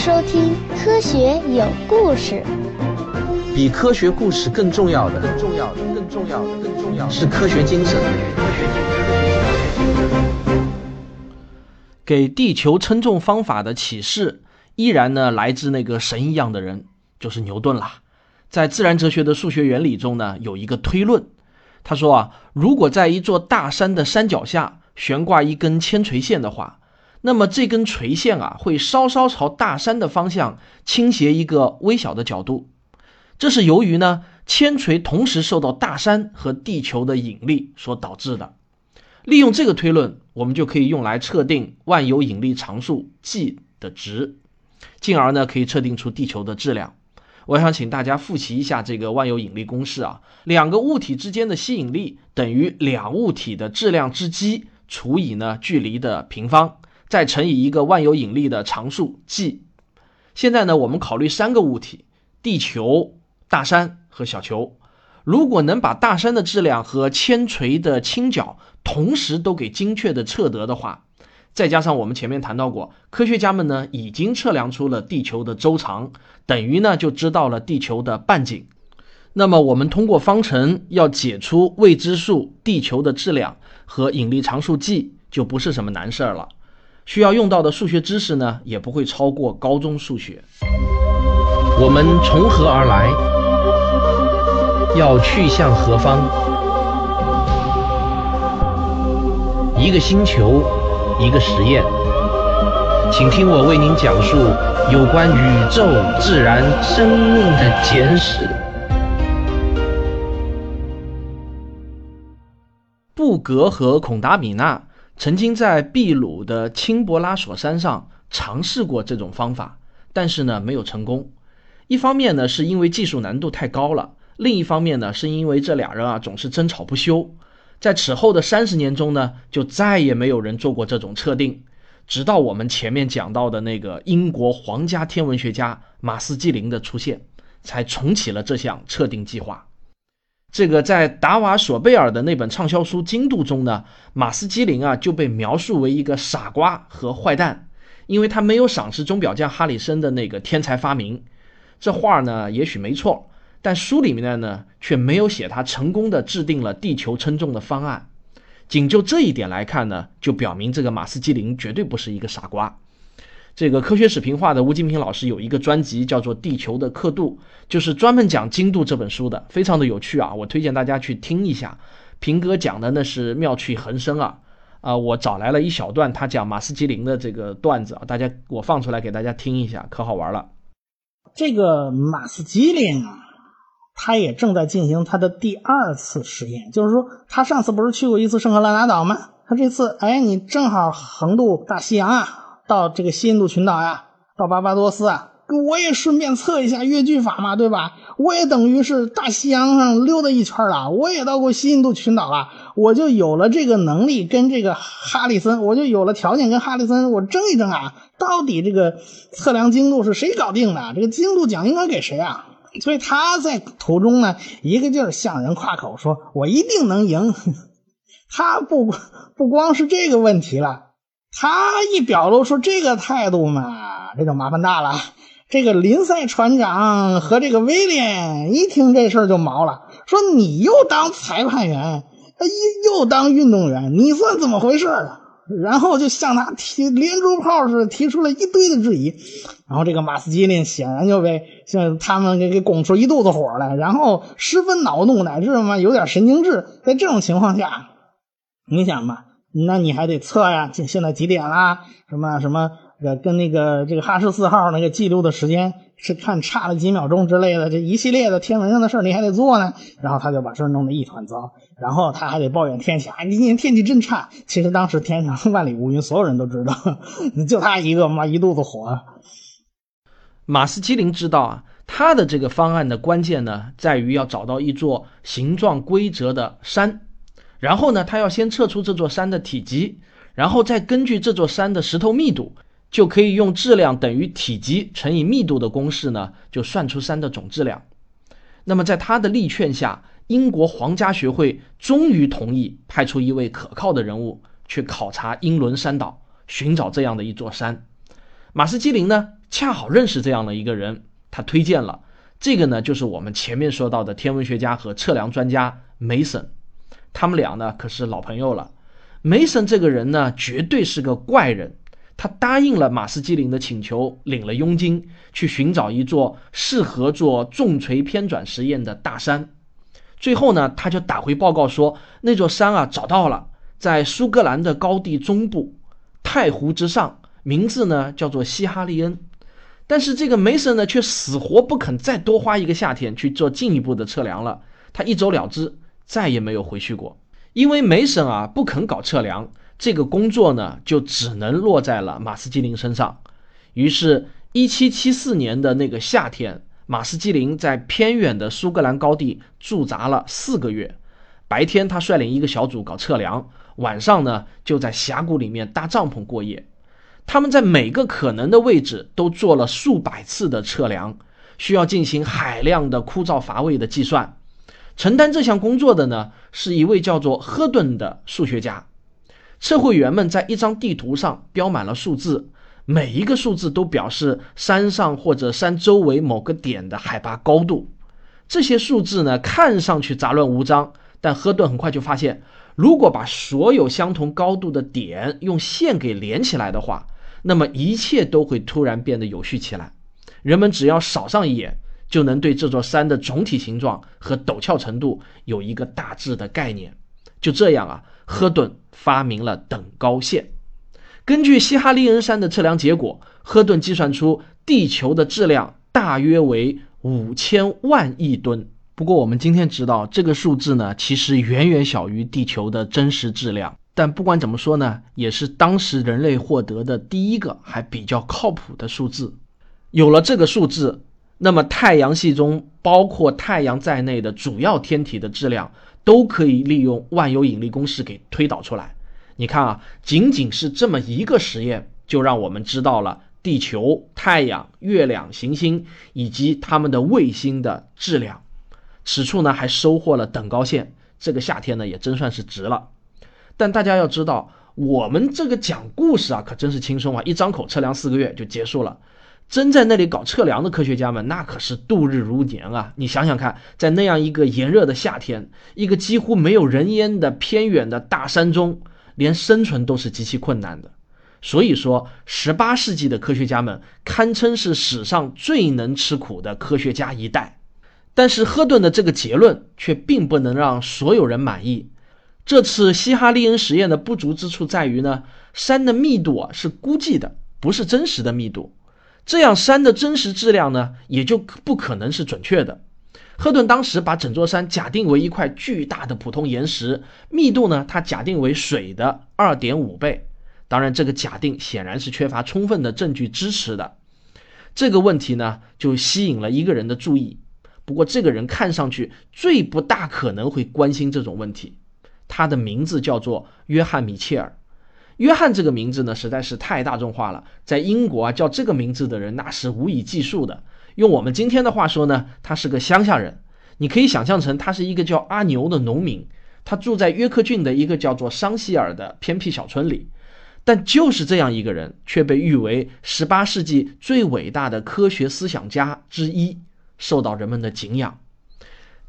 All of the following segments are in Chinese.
收听《科学有故事》。比科学故事更重要的，更重要的，更重要的，更重要的是科学精神。给地球称重方法的启示，依然呢来自那个神一样的人，就是牛顿啦。在自然哲学的数学原理中呢，有一个推论，他说啊，如果在一座大山的山脚下悬挂一根铅垂线的话，那么这根垂线啊会稍稍朝大山的方向倾斜一个微小的角度，这是由于呢铅锤同时受到大山和地球的引力所导致的。利用这个推论，我们就可以用来测定万有引力常数 G 的值，进而呢可以测定出地球的质量。我想请大家复习一下这个万有引力公式啊，两个物体之间的吸引力等于两物体的质量之积除以呢距离的平方，再乘以一个万有引力的常数 G。现在呢，我们考虑三个物体：地球、大山和小球。如果能把大山的质量和铅锤的倾角同时都给精确的测得的话，再加上我们前面谈到过，科学家们呢已经测量出了地球的周长，等于呢就知道了地球的半径。那么我们通过方程要解出未知数地球的质量和引力常数 G 就不是什么难事儿了。需要用到的数学知识呢也不会超过高中数学。我们从何而来？要去向何方？一个星球，一个实验，请听我为您讲述有关宇宙、自然、生命的简史。布格和孔达米纳曾经在秘鲁的青博拉索山上尝试过这种方法，但是呢没有成功。一方面呢是因为技术难度太高了。另一方面呢，是因为这俩人啊总是争吵不休，在此后的三十年中呢，就再也没有人做过这种测定，直到我们前面讲到的那个英国皇家天文学家马斯基林的出现，才重启了这项测定计划。这个在达瓦索贝尔的那本畅销书《精度》中呢，马斯基林啊就被描述为一个傻瓜和坏蛋，因为他没有赏识钟表匠哈里森的那个天才发明。这话呢，也许没错。但书里面呢，却没有写他成功的制定了地球称重的方案。仅就这一点来看呢，就表明这个马斯基林绝对不是一个傻瓜。这个科学史评话的吴金平老师有一个专辑叫做《地球的刻度》，就是专门讲精度这本书的，非常的有趣啊！我推荐大家去听一下。平哥讲的那是妙趣横生啊！啊，我找来了一小段他讲马斯基林的这个段子啊，大家我放出来给大家听一下，可好玩了。这个马斯基林啊。他也正在进行他的第二次实验，就是说，他上次不是去过一次圣赫勒拿岛吗？他这次，哎，你正好横渡大西洋啊，到这个西印度群岛呀，到巴巴多斯啊，我也顺便测一下越距法嘛，对吧？我也等于是大西洋上溜达一圈了，我也到过西印度群岛了，我就有了这个能力跟这个哈里森，我就有了条件跟哈里森我争一争啊，到底这个测量精度是谁搞定的？这个精度奖应该给谁啊？所以他在途中呢，一个劲儿向人夸口，说我一定能赢。他不不光是这个问题了，他一表露出这个态度嘛，这就麻烦大了。这个林赛船长和这个威廉一听这事儿就毛了，说你又当裁判员，又又当运动员，你算怎么回事啊？然后就向他提连珠炮似的提出了一堆的质疑，然后这个马斯基林显然就被像他们给给拱出一肚子火来，然后十分恼怒，乃至嘛有点神经质。在这种情况下，你想嘛，那你还得测呀，现现在几点啦？什么什么？呃，跟那个这个哈氏四号那个记录的时间是看差了几秒钟之类的，这一系列的天文上的事你还得做呢。然后他就把事弄得一团糟，然后他还得抱怨天气啊，今天天气真差。其实当时天上万里无云，所有人都知道，就他一个妈一肚子火。马斯基林知道啊，他的这个方案的关键呢，在于要找到一座形状规则的山，然后呢，他要先测出这座山的体积，然后再根据这座山的石头密度。就可以用质量等于体积乘以密度的公式呢，就算出山的总质量。那么在他的力劝下，英国皇家学会终于同意派出一位可靠的人物去考察英伦山岛，寻找这样的一座山。马斯基林呢，恰好认识这样的一个人，他推荐了这个呢，就是我们前面说到的天文学家和测量专家梅森，他们俩呢可是老朋友了。梅森这个人呢，绝对是个怪人。他答应了马斯基林的请求，领了佣金，去寻找一座适合做重锤偏转实验的大山。最后呢，他就打回报告说，那座山啊找到了，在苏格兰的高地中部，太湖之上，名字呢叫做西哈利恩。但是这个梅森呢，却死活不肯再多花一个夏天去做进一步的测量了。他一走了之，再也没有回去过。因为梅森啊不肯搞测量。这个工作呢，就只能落在了马斯基林身上。于是，1774年的那个夏天，马斯基林在偏远的苏格兰高地驻扎了四个月。白天，他率领一个小组搞测量；晚上呢，就在峡谷里面搭帐篷过夜。他们在每个可能的位置都做了数百次的测量，需要进行海量的枯燥乏味的计算。承担这项工作的呢，是一位叫做赫顿的数学家。测绘员们在一张地图上标满了数字，每一个数字都表示山上或者山周围某个点的海拔高度。这些数字呢，看上去杂乱无章，但赫顿很快就发现，如果把所有相同高度的点用线给连起来的话，那么一切都会突然变得有序起来。人们只要扫上一眼，就能对这座山的总体形状和陡峭程度有一个大致的概念。就这样啊。赫顿发明了等高线。根据西哈利恩山的测量结果，赫顿计算出地球的质量大约为五千万亿吨。不过，我们今天知道这个数字呢，其实远远小于地球的真实质量。但不管怎么说呢，也是当时人类获得的第一个还比较靠谱的数字。有了这个数字，那么太阳系中包括太阳在内的主要天体的质量。都可以利用万有引力公式给推导出来。你看啊，仅仅是这么一个实验，就让我们知道了地球、太阳、月亮、行星以及它们的卫星的质量。此处呢，还收获了等高线。这个夏天呢，也真算是值了。但大家要知道，我们这个讲故事啊，可真是轻松啊，一张口测量四个月就结束了。真在那里搞测量的科学家们，那可是度日如年啊！你想想看，在那样一个炎热的夏天，一个几乎没有人烟的偏远的大山中，连生存都是极其困难的。所以说，十八世纪的科学家们堪称是史上最能吃苦的科学家一代。但是，赫顿的这个结论却并不能让所有人满意。这次西哈利恩实验的不足之处在于呢，山的密度啊是估计的，不是真实的密度。这样山的真实质量呢，也就不可能是准确的。赫顿当时把整座山假定为一块巨大的普通岩石，密度呢，他假定为水的二点五倍。当然，这个假定显然是缺乏充分的证据支持的。这个问题呢，就吸引了一个人的注意。不过，这个人看上去最不大可能会关心这种问题。他的名字叫做约翰·米切尔。约翰这个名字呢，实在是太大众化了，在英国啊，叫这个名字的人那是无以计数的。用我们今天的话说呢，他是个乡下人。你可以想象成他是一个叫阿牛的农民，他住在约克郡的一个叫做桑希尔的偏僻小村里。但就是这样一个人，却被誉为18世纪最伟大的科学思想家之一，受到人们的敬仰。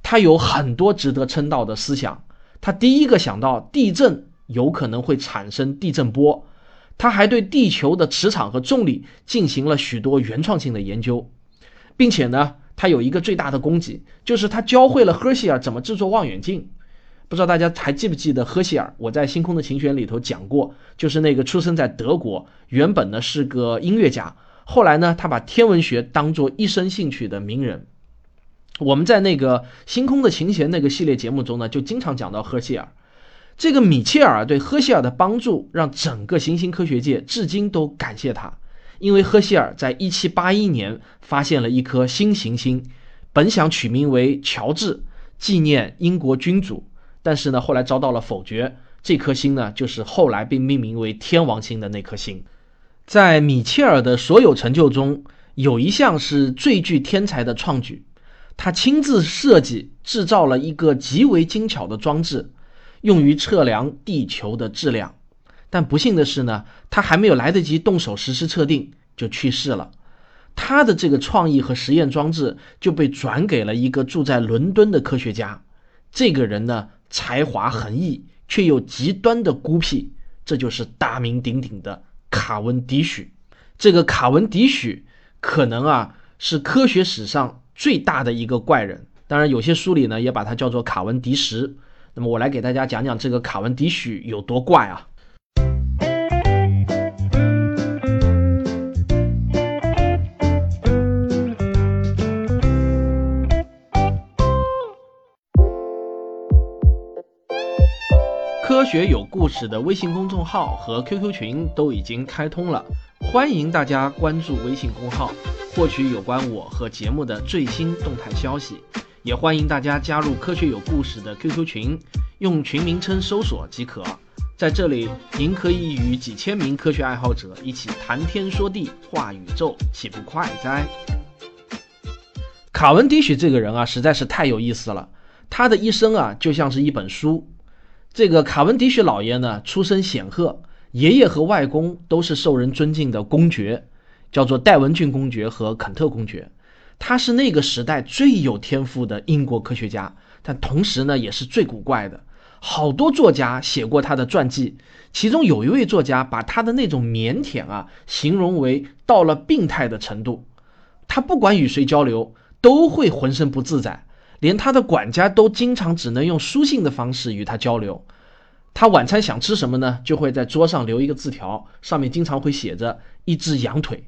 他有很多值得称道的思想。他第一个想到地震。有可能会产生地震波，他还对地球的磁场和重力进行了许多原创性的研究，并且呢，他有一个最大的功绩，就是他教会了赫歇尔怎么制作望远镜。不知道大家还记不记得赫歇尔？我在《星空的琴弦》里头讲过，就是那个出生在德国，原本呢是个音乐家，后来呢他把天文学当做一生兴趣的名人。我们在那个《星空的琴弦》那个系列节目中呢，就经常讲到赫歇尔。这个米切尔对赫歇尔的帮助，让整个行星科学界至今都感谢他。因为赫歇尔在1781年发现了一颗新行星，本想取名为乔治，纪念英国君主，但是呢，后来遭到了否决。这颗星呢，就是后来被命名为天王星的那颗星。在米切尔的所有成就中，有一项是最具天才的创举，他亲自设计制造了一个极为精巧的装置。用于测量地球的质量，但不幸的是呢，他还没有来得及动手实施测定就去世了。他的这个创意和实验装置就被转给了一个住在伦敦的科学家。这个人呢，才华横溢，却又极端的孤僻，这就是大名鼎鼎的卡文迪许。这个卡文迪许可能啊是科学史上最大的一个怪人。当然，有些书里呢也把他叫做卡文迪什。那么我来给大家讲讲这个卡文迪许有多怪啊。科学有故事的微信公众号和 QQ 群都已经开通了，欢迎大家关注微信公号，获取有关我和节目的最新动态消息。也欢迎大家加入科学有故事的 QQ 群，用群名称搜索即可。在这里，您可以与几千名科学爱好者一起谈天说地、话宇宙，岂不快哉？卡文迪许这个人啊，实在是太有意思了。他的一生啊，就像是一本书。这个卡文迪许老爷呢，出身显赫，爷爷和外公都是受人尊敬的公爵，叫做戴文郡公爵和肯特公爵。他是那个时代最有天赋的英国科学家，但同时呢，也是最古怪的。好多作家写过他的传记，其中有一位作家把他的那种腼腆啊，形容为到了病态的程度。他不管与谁交流，都会浑身不自在。连他的管家都经常只能用书信的方式与他交流。他晚餐想吃什么呢？就会在桌上留一个字条，上面经常会写着一只羊腿。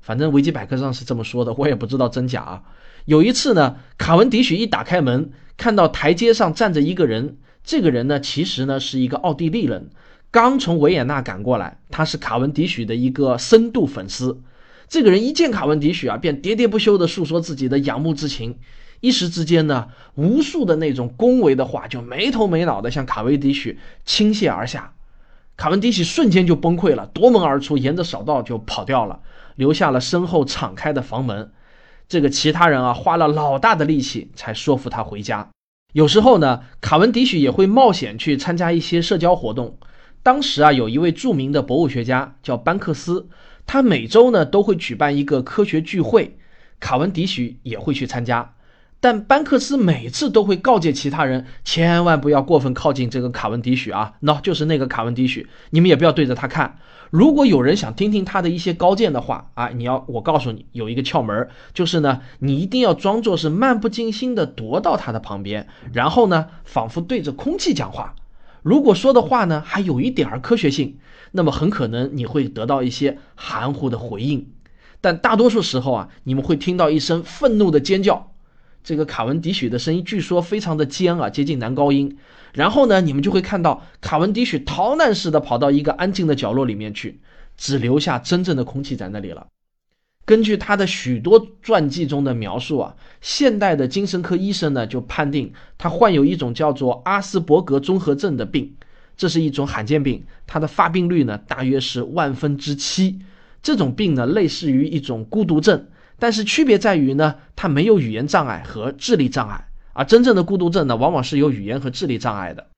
反正维基百科上是这么说的，我也不知道真假啊。有一次呢，卡文迪许一打开门，看到台阶上站着一个人。这个人呢，其实呢是一个奥地利人，刚从维也纳赶过来。他是卡文迪许的一个深度粉丝。这个人一见卡文迪许啊，便喋喋不休地诉说自己的仰慕之情。一时之间呢，无数的那种恭维的话就没头没脑的向卡文迪许倾泻而下，卡文迪许瞬间就崩溃了，夺门而出，沿着小道就跑掉了，留下了身后敞开的房门。这个其他人啊，花了老大的力气才说服他回家。有时候呢，卡文迪许也会冒险去参加一些社交活动。当时啊，有一位著名的博物学家叫班克斯，他每周呢都会举办一个科学聚会，卡文迪许也会去参加。但班克斯每次都会告诫其他人，千万不要过分靠近这个卡文迪许啊，喏，就是那个卡文迪许，你们也不要对着他看。如果有人想听听他的一些高见的话啊，你要我告诉你有一个窍门，就是呢，你一定要装作是漫不经心的踱到他的旁边，然后呢，仿佛对着空气讲话。如果说的话呢还有一点儿科学性，那么很可能你会得到一些含糊的回应，但大多数时候啊，你们会听到一声愤怒的尖叫。这个卡文迪许的声音据说非常的尖啊，接近男高音。然后呢，你们就会看到卡文迪许逃难似的跑到一个安静的角落里面去，只留下真正的空气在那里了。根据他的许多传记中的描述啊，现代的精神科医生呢就判定他患有一种叫做阿斯伯格综合症的病，这是一种罕见病，它的发病率呢大约是万分之七。这种病呢类似于一种孤独症。但是区别在于呢，它没有语言障碍和智力障碍，而真正的孤独症呢，往往是有语言和智力障碍的。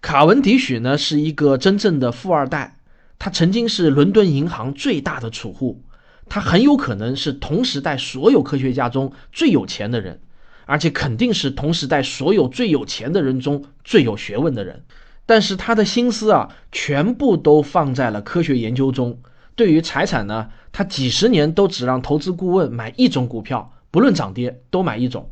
卡文迪许呢是一个真正的富二代，他曾经是伦敦银行最大的储户，他很有可能是同时代所有科学家中最有钱的人，而且肯定是同时代所有最有钱的人中最有学问的人。但是他的心思啊，全部都放在了科学研究中。对于财产呢，他几十年都只让投资顾问买一种股票，不论涨跌都买一种。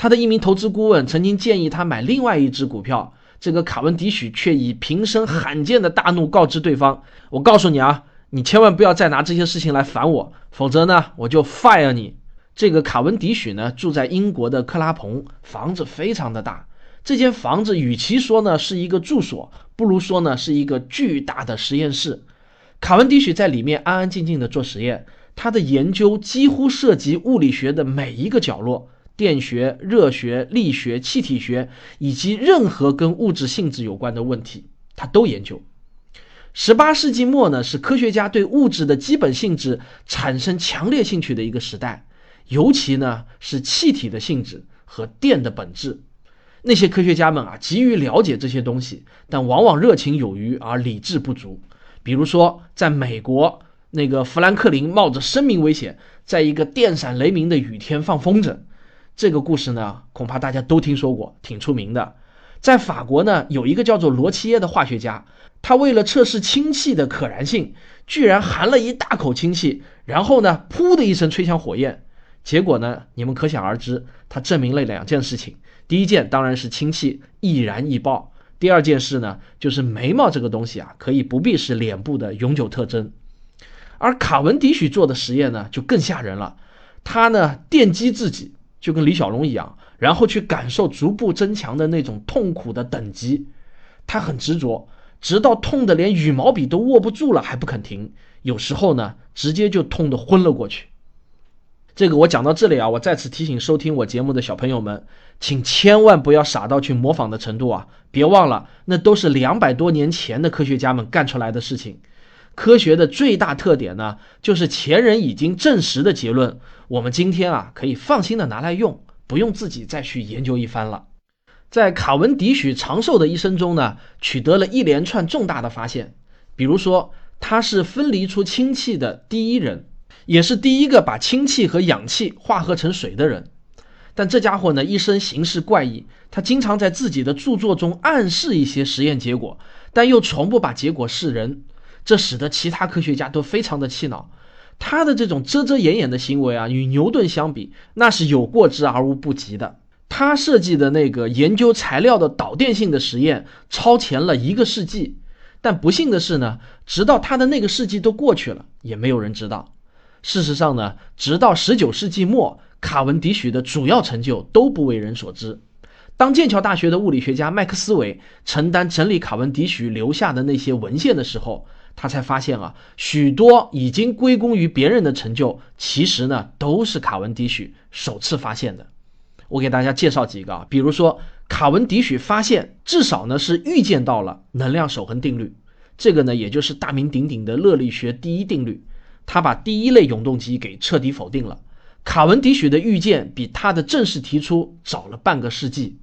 他的一名投资顾问曾经建议他买另外一只股票，这个卡文迪许却以平生罕见的大怒告知对方：“我告诉你啊，你千万不要再拿这些事情来烦我，否则呢，我就 fire 你。”这个卡文迪许呢，住在英国的克拉蓬，房子非常的大。这间房子与其说呢是一个住所，不如说呢是一个巨大的实验室。卡文迪许在里面安安静静的做实验，他的研究几乎涉及物理学的每一个角落，电学、热学、力学、气体学，以及任何跟物质性质有关的问题，他都研究。十八世纪末呢，是科学家对物质的基本性质产生强烈兴趣的一个时代，尤其呢是气体的性质和电的本质。那些科学家们啊，急于了解这些东西，但往往热情有余而理智不足。比如说，在美国，那个富兰克林冒着生命危险，在一个电闪雷鸣的雨天放风筝。这个故事呢，恐怕大家都听说过，挺出名的。在法国呢，有一个叫做罗齐耶的化学家，他为了测试氢气的可燃性，居然含了一大口氢气，然后呢，噗的一声吹响火焰。结果呢，你们可想而知，他证明了两件事情。第一件当然是氢气易燃易爆，第二件事呢，就是眉毛这个东西啊，可以不必是脸部的永久特征。而卡文迪许做的实验呢，就更吓人了，他呢电击自己，就跟李小龙一样。然后去感受逐步增强的那种痛苦的等级，他很执着，直到痛得连羽毛笔都握不住了还不肯停。有时候呢，直接就痛得昏了过去。这个我讲到这里啊，我再次提醒收听我节目的小朋友们，请千万不要傻到去模仿的程度啊！别忘了，那都是两百多年前的科学家们干出来的事情。科学的最大特点呢，就是前人已经证实的结论，我们今天啊可以放心的拿来用。不用自己再去研究一番了。在卡文迪许长寿的一生中呢，取得了一连串重大的发现。比如说，他是分离出氢气的第一人，也是第一个把氢气和氧气化合成水的人。但这家伙呢，一生行事怪异，他经常在自己的著作中暗示一些实验结果，但又从不把结果示人，这使得其他科学家都非常的气恼。他的这种遮遮掩掩的行为啊，与牛顿相比，那是有过之而无不及的。他设计的那个研究材料的导电性的实验，超前了一个世纪。但不幸的是呢，直到他的那个世纪都过去了，也没有人知道。事实上呢，直到十九世纪末，卡文迪许的主要成就都不为人所知。当剑桥大学的物理学家麦克斯韦承担整理卡文迪许留下的那些文献的时候，他才发现啊，许多已经归功于别人的成就，其实呢都是卡文迪许首次发现的。我给大家介绍几个啊，比如说卡文迪许发现，至少呢是预见到了能量守恒定律，这个呢也就是大名鼎鼎的热力学第一定律。他把第一类永动机给彻底否定了。卡文迪许的预见比他的正式提出早了半个世纪。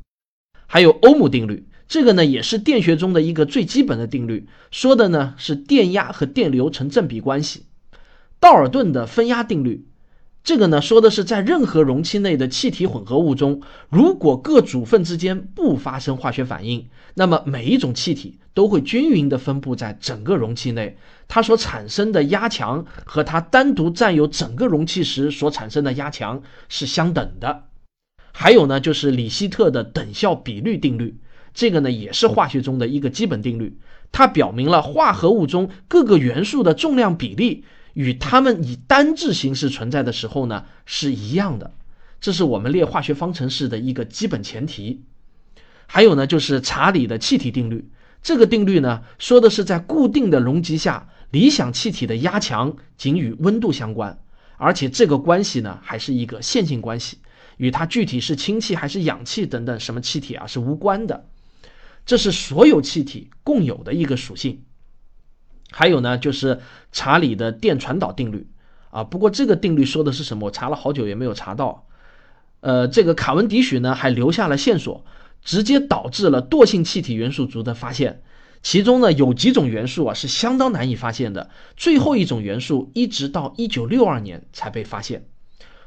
还有欧姆定律。这个呢，也是电学中的一个最基本的定律，说的呢是电压和电流成正比关系。道尔顿的分压定律，这个呢说的是在任何容器内的气体混合物中，如果各组分之间不发生化学反应，那么每一种气体都会均匀地分布在整个容器内，它所产生的压强和它单独占有整个容器时所产生的压强是相等的。还有呢，就是里希特的等效比率定律。这个呢也是化学中的一个基本定律，它表明了化合物中各个元素的重量比例与它们以单质形式存在的时候呢是一样的，这是我们列化学方程式的一个基本前提。还有呢就是查理的气体定律，这个定律呢说的是在固定的容积下，理想气体的压强仅与温度相关，而且这个关系呢还是一个线性关系，与它具体是氢气还是氧气等等什么气体啊是无关的。这是所有气体共有的一个属性，还有呢，就是查理的电传导定律啊。不过这个定律说的是什么？我查了好久也没有查到。呃，这个卡文迪许呢还留下了线索，直接导致了惰性气体元素族的发现。其中呢有几种元素啊是相当难以发现的，最后一种元素一直到一九六二年才被发现。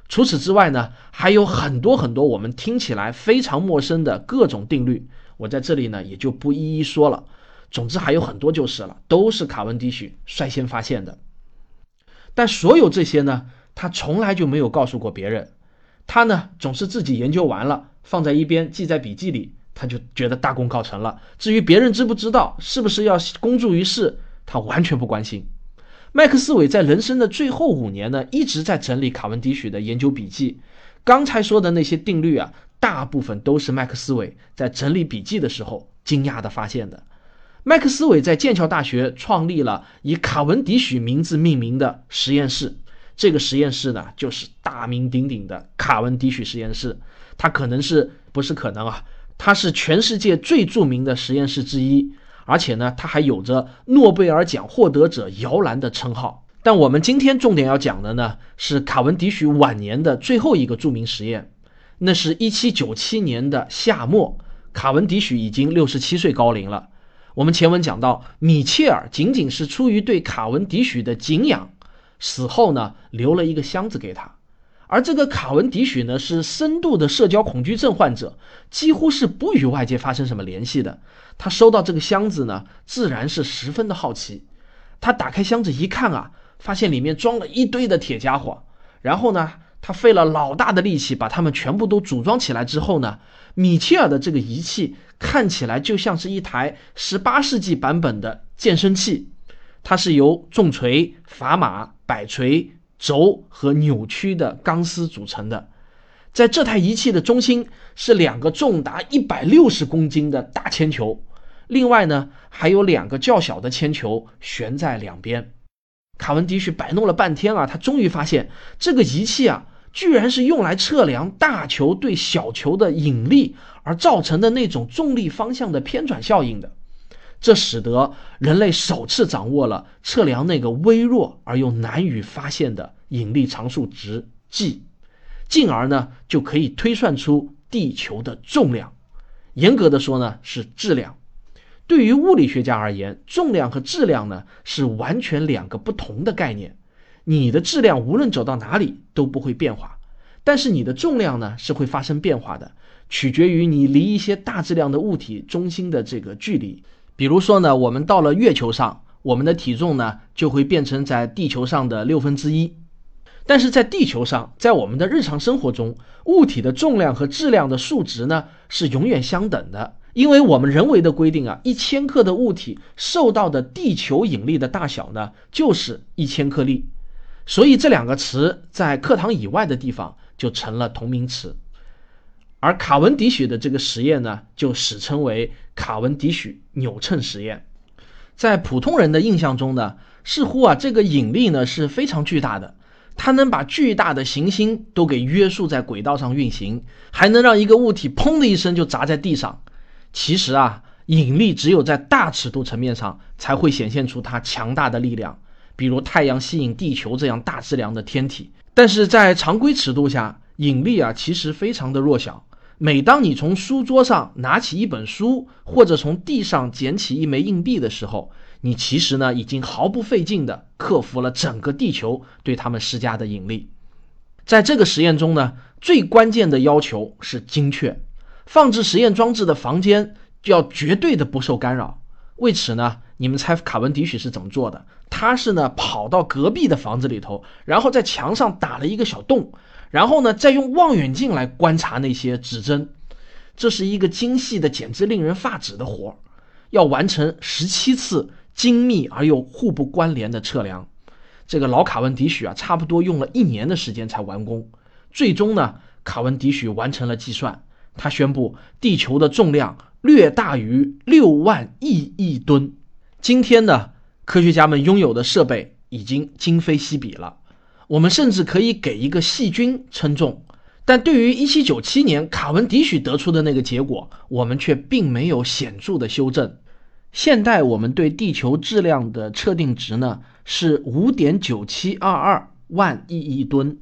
除此之外呢，还有很多很多我们听起来非常陌生的各种定律。我在这里呢，也就不一一说了。总之还有很多就是了，都是卡文迪许率先发现的。但所有这些呢，他从来就没有告诉过别人。他呢，总是自己研究完了，放在一边记在笔记里，他就觉得大功告成了。至于别人知不知道，是不是要公诸于世，他完全不关心。麦克斯韦在人生的最后五年呢，一直在整理卡文迪许的研究笔记。刚才说的那些定律啊。大部分都是麦克斯韦在整理笔记的时候惊讶地发现的。麦克斯韦在剑桥大学创立了以卡文迪许名字命名的实验室，这个实验室呢，就是大名鼎鼎的卡文迪许实验室。它可能是不是可能啊？它是全世界最著名的实验室之一，而且呢，它还有着诺贝尔奖获得者摇篮的称号。但我们今天重点要讲的呢，是卡文迪许晚年的最后一个著名实验。那是一七九七年的夏末，卡文迪许已经六十七岁高龄了。我们前文讲到，米切尔仅仅是出于对卡文迪许的敬仰，死后呢留了一个箱子给他。而这个卡文迪许呢，是深度的社交恐惧症患者，几乎是不与外界发生什么联系的。他收到这个箱子呢，自然是十分的好奇。他打开箱子一看啊，发现里面装了一堆的铁家伙。然后呢，他费了老大的力气把它们全部都组装起来之后呢，米切尔的这个仪器看起来就像是一台十八世纪版本的健身器。它是由重锤、砝码、摆锤。轴和扭曲的钢丝组成的，在这台仪器的中心是两个重达一百六十公斤的大铅球，另外呢还有两个较小的铅球悬在两边。卡文迪许摆弄了半天啊，他终于发现这个仪器啊，居然是用来测量大球对小球的引力而造成的那种重力方向的偏转效应的。这使得人类首次掌握了测量那个微弱而又难以发现的引力常数值 G，进而呢就可以推算出地球的重量。严格的说呢是质量。对于物理学家而言，重量和质量呢是完全两个不同的概念。你的质量无论走到哪里都不会变化，但是你的重量呢是会发生变化的，取决于你离一些大质量的物体中心的这个距离。比如说呢，我们到了月球上，我们的体重呢就会变成在地球上的六分之一。但是在地球上，在我们的日常生活中，物体的重量和质量的数值呢是永远相等的，因为我们人为的规定啊，一千克的物体受到的地球引力的大小呢就是一千克力，所以这两个词在课堂以外的地方就成了同名词。而卡文迪许的这个实验呢，就史称为卡文迪许扭秤实验。在普通人的印象中呢，似乎啊这个引力呢是非常巨大的，它能把巨大的行星都给约束在轨道上运行，还能让一个物体砰的一声就砸在地上。其实啊，引力只有在大尺度层面上才会显现出它强大的力量，比如太阳吸引地球这样大质量的天体。但是在常规尺度下，引力啊其实非常的弱小。每当你从书桌上拿起一本书，或者从地上捡起一枚硬币的时候，你其实呢已经毫不费劲地克服了整个地球对他们施加的引力。在这个实验中呢，最关键的要求是精确，放置实验装置的房间就要绝对的不受干扰。为此呢，你们猜卡文迪许是怎么做的？他是呢跑到隔壁的房子里头，然后在墙上打了一个小洞。然后呢，再用望远镜来观察那些指针，这是一个精细的、简直令人发指的活儿，要完成十七次精密而又互不关联的测量。这个老卡文迪许啊，差不多用了一年的时间才完工。最终呢，卡文迪许完成了计算，他宣布地球的重量略大于六万亿亿吨。今天呢，科学家们拥有的设备已经今非昔比了。我们甚至可以给一个细菌称重，但对于1797年卡文迪许得出的那个结果，我们却并没有显著的修正。现代我们对地球质量的测定值呢是5.9722万亿亿吨，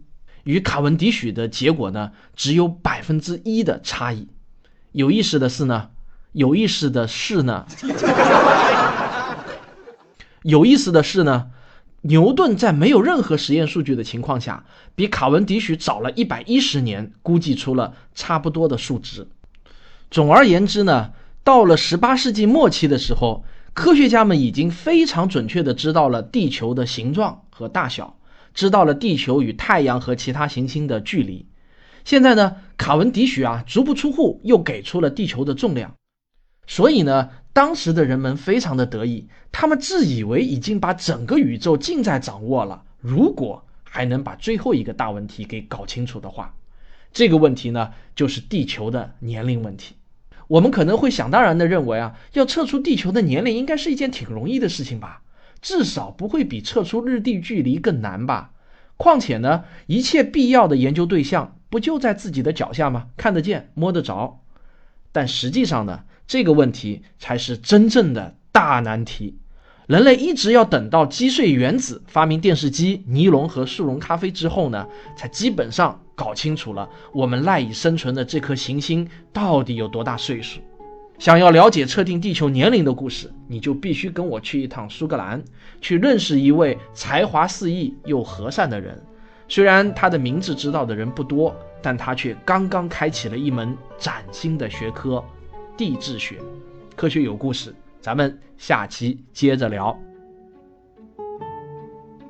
与卡文迪许的结果呢只有百分之一的差异。有意思的是呢，有意思的是呢，有意思的是呢。牛顿在没有任何实验数据的情况下，比卡文迪许早了一百一十年，估计出了差不多的数值。总而言之呢，到了十八世纪末期的时候，科学家们已经非常准确地知道了地球的形状和大小，知道了地球与太阳和其他行星的距离。现在呢，卡文迪许啊，足不出户又给出了地球的重量，所以呢。当时的人们非常的得意，他们自以为已经把整个宇宙尽在掌握了。如果还能把最后一个大问题给搞清楚的话，这个问题呢，就是地球的年龄问题。我们可能会想当然的认为啊，要测出地球的年龄应该是一件挺容易的事情吧，至少不会比测出日地距离更难吧。况且呢，一切必要的研究对象不就在自己的脚下吗？看得见，摸得着。但实际上呢？这个问题才是真正的大难题。人类一直要等到击碎原子、发明电视机、尼龙和速溶咖啡之后呢，才基本上搞清楚了我们赖以生存的这颗行星到底有多大岁数。想要了解测定地球年龄的故事，你就必须跟我去一趟苏格兰，去认识一位才华四溢又和善的人。虽然他的名字知道的人不多，但他却刚刚开启了一门崭新的学科——地质学。科学有故事，咱们下期接着聊。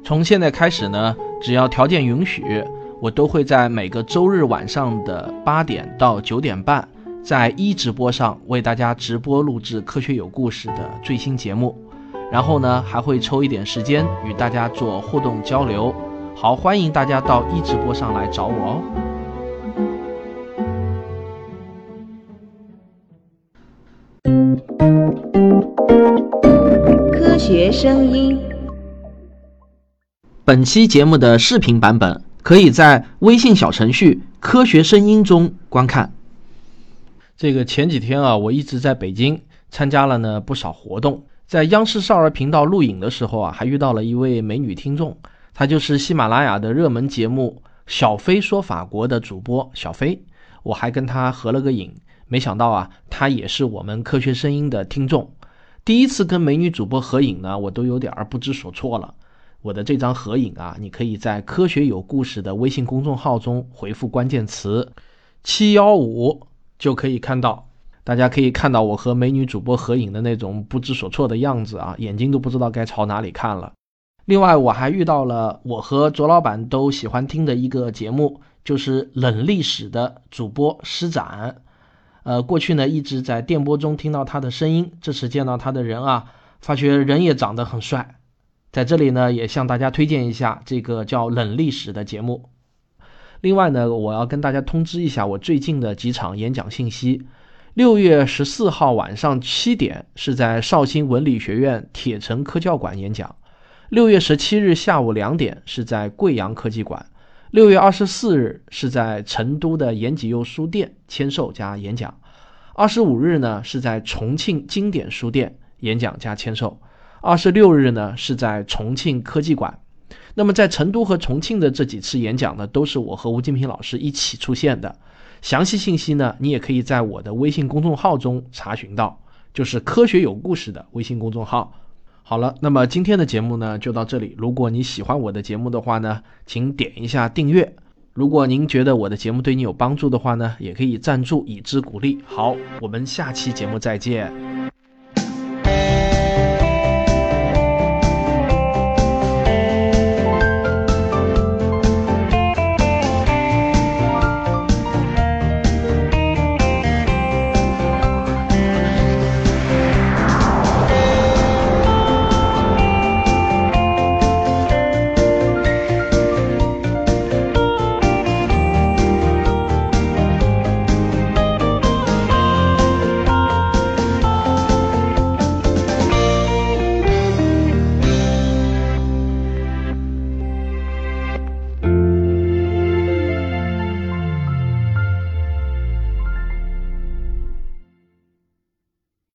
从现在开始呢，只要条件允许，我都会在每个周日晚上的八点到九点半。在一直播上为大家直播录制《科学有故事》的最新节目，然后呢还会抽一点时间与大家做互动交流。好，欢迎大家到一直播上来找我哦。科学声音，本期节目的视频版本可以在微信小程序“科学声音”中观看。这个前几天啊，我一直在北京参加了呢不少活动，在央视少儿频道录影的时候啊，还遇到了一位美女听众，她就是喜马拉雅的热门节目《小飞说法国》的主播小飞，我还跟她合了个影，没想到啊，她也是我们科学声音的听众。第一次跟美女主播合影呢，我都有点不知所措了。我的这张合影啊，你可以在“科学有故事”的微信公众号中回复关键词“七幺五”。就可以看到，大家可以看到我和美女主播合影的那种不知所措的样子啊，眼睛都不知道该朝哪里看了。另外，我还遇到了我和卓老板都喜欢听的一个节目，就是冷历史的主播施展。呃，过去呢一直在电波中听到他的声音，这次见到他的人啊，发觉人也长得很帅。在这里呢，也向大家推荐一下这个叫冷历史的节目。另外呢，我要跟大家通知一下我最近的几场演讲信息。六月十四号晚上七点是在绍兴文理学院铁城科教馆演讲；六月十七日下午两点是在贵阳科技馆；六月二十四日是在成都的延吉佑书店签售加演讲；二十五日呢是在重庆经典书店演讲加签售；二十六日呢是在重庆科技馆。那么在成都和重庆的这几次演讲呢，都是我和吴金平老师一起出现的。详细信息呢，你也可以在我的微信公众号中查询到，就是“科学有故事”的微信公众号。好了，那么今天的节目呢就到这里。如果你喜欢我的节目的话呢，请点一下订阅。如果您觉得我的节目对你有帮助的话呢，也可以赞助以资鼓励。好，我们下期节目再见。